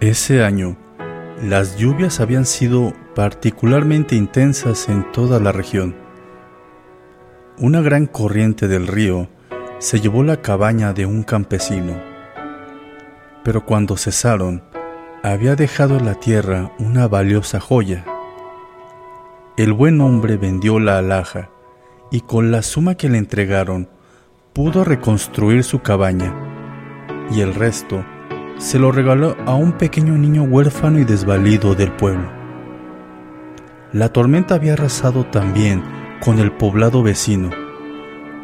Ese año, las lluvias habían sido particularmente intensas en toda la región. Una gran corriente del río se llevó la cabaña de un campesino, pero cuando cesaron, había dejado en la tierra una valiosa joya. El buen hombre vendió la alhaja y con la suma que le entregaron pudo reconstruir su cabaña y el resto se lo regaló a un pequeño niño huérfano y desvalido del pueblo. La tormenta había arrasado también con el poblado vecino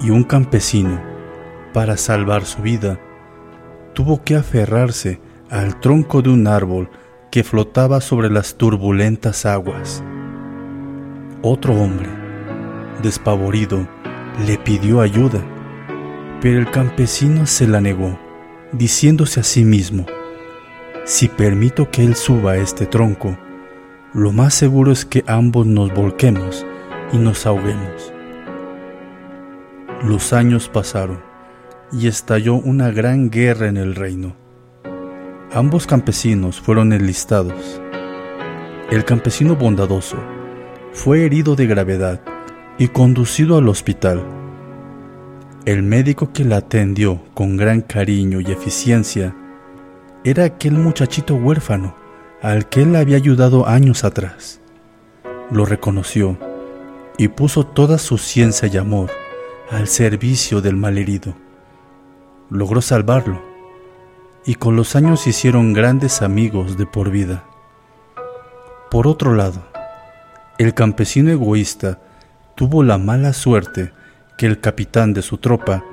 y un campesino, para salvar su vida, tuvo que aferrarse al tronco de un árbol que flotaba sobre las turbulentas aguas. Otro hombre, despavorido, le pidió ayuda, pero el campesino se la negó diciéndose a sí mismo, si permito que él suba a este tronco, lo más seguro es que ambos nos volquemos y nos ahoguemos. Los años pasaron y estalló una gran guerra en el reino. Ambos campesinos fueron enlistados. El campesino bondadoso fue herido de gravedad y conducido al hospital el médico que la atendió con gran cariño y eficiencia era aquel muchachito huérfano al que él había ayudado años atrás. Lo reconoció y puso toda su ciencia y amor al servicio del malherido. Logró salvarlo y con los años hicieron grandes amigos de por vida. Por otro lado, el campesino egoísta tuvo la mala suerte que el capitán de su tropa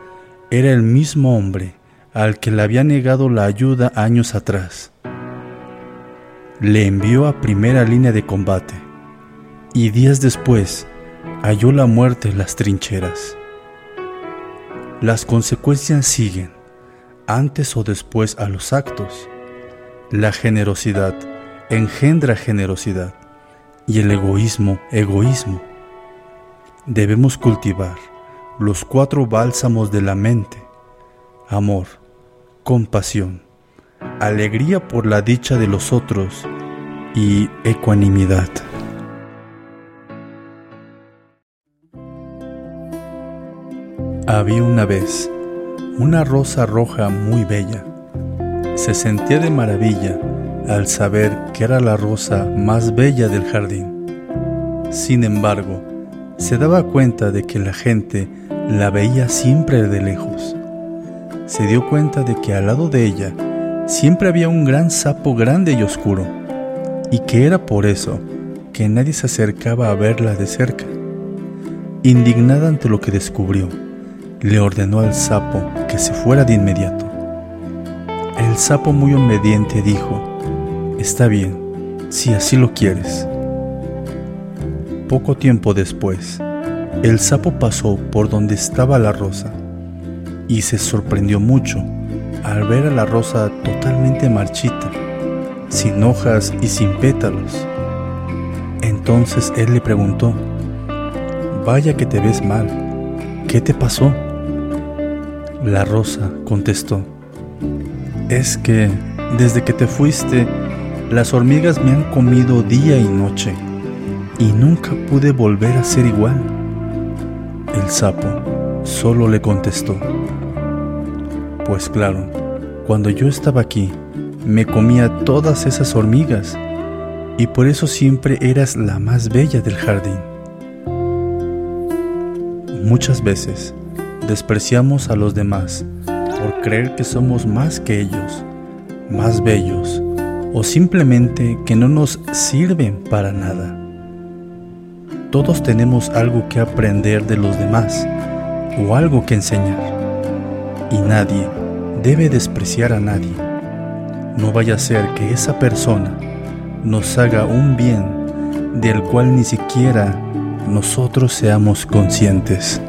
era el mismo hombre al que le había negado la ayuda años atrás. Le envió a primera línea de combate y días después halló la muerte en las trincheras. Las consecuencias siguen, antes o después a los actos. La generosidad engendra generosidad y el egoísmo egoísmo. Debemos cultivar los cuatro bálsamos de la mente, amor, compasión, alegría por la dicha de los otros y ecuanimidad. Había una vez una rosa roja muy bella. Se sentía de maravilla al saber que era la rosa más bella del jardín. Sin embargo, se daba cuenta de que la gente la veía siempre de lejos. Se dio cuenta de que al lado de ella siempre había un gran sapo grande y oscuro, y que era por eso que nadie se acercaba a verla de cerca. Indignada ante lo que descubrió, le ordenó al sapo que se fuera de inmediato. El sapo muy obediente dijo, Está bien, si así lo quieres. Poco tiempo después, el sapo pasó por donde estaba la rosa y se sorprendió mucho al ver a la rosa totalmente marchita, sin hojas y sin pétalos. Entonces él le preguntó, Vaya que te ves mal, ¿qué te pasó? La rosa contestó, Es que desde que te fuiste, las hormigas me han comido día y noche y nunca pude volver a ser igual. El sapo solo le contestó, pues claro, cuando yo estaba aquí, me comía todas esas hormigas y por eso siempre eras la más bella del jardín. Muchas veces despreciamos a los demás por creer que somos más que ellos, más bellos o simplemente que no nos sirven para nada. Todos tenemos algo que aprender de los demás o algo que enseñar. Y nadie debe despreciar a nadie. No vaya a ser que esa persona nos haga un bien del cual ni siquiera nosotros seamos conscientes.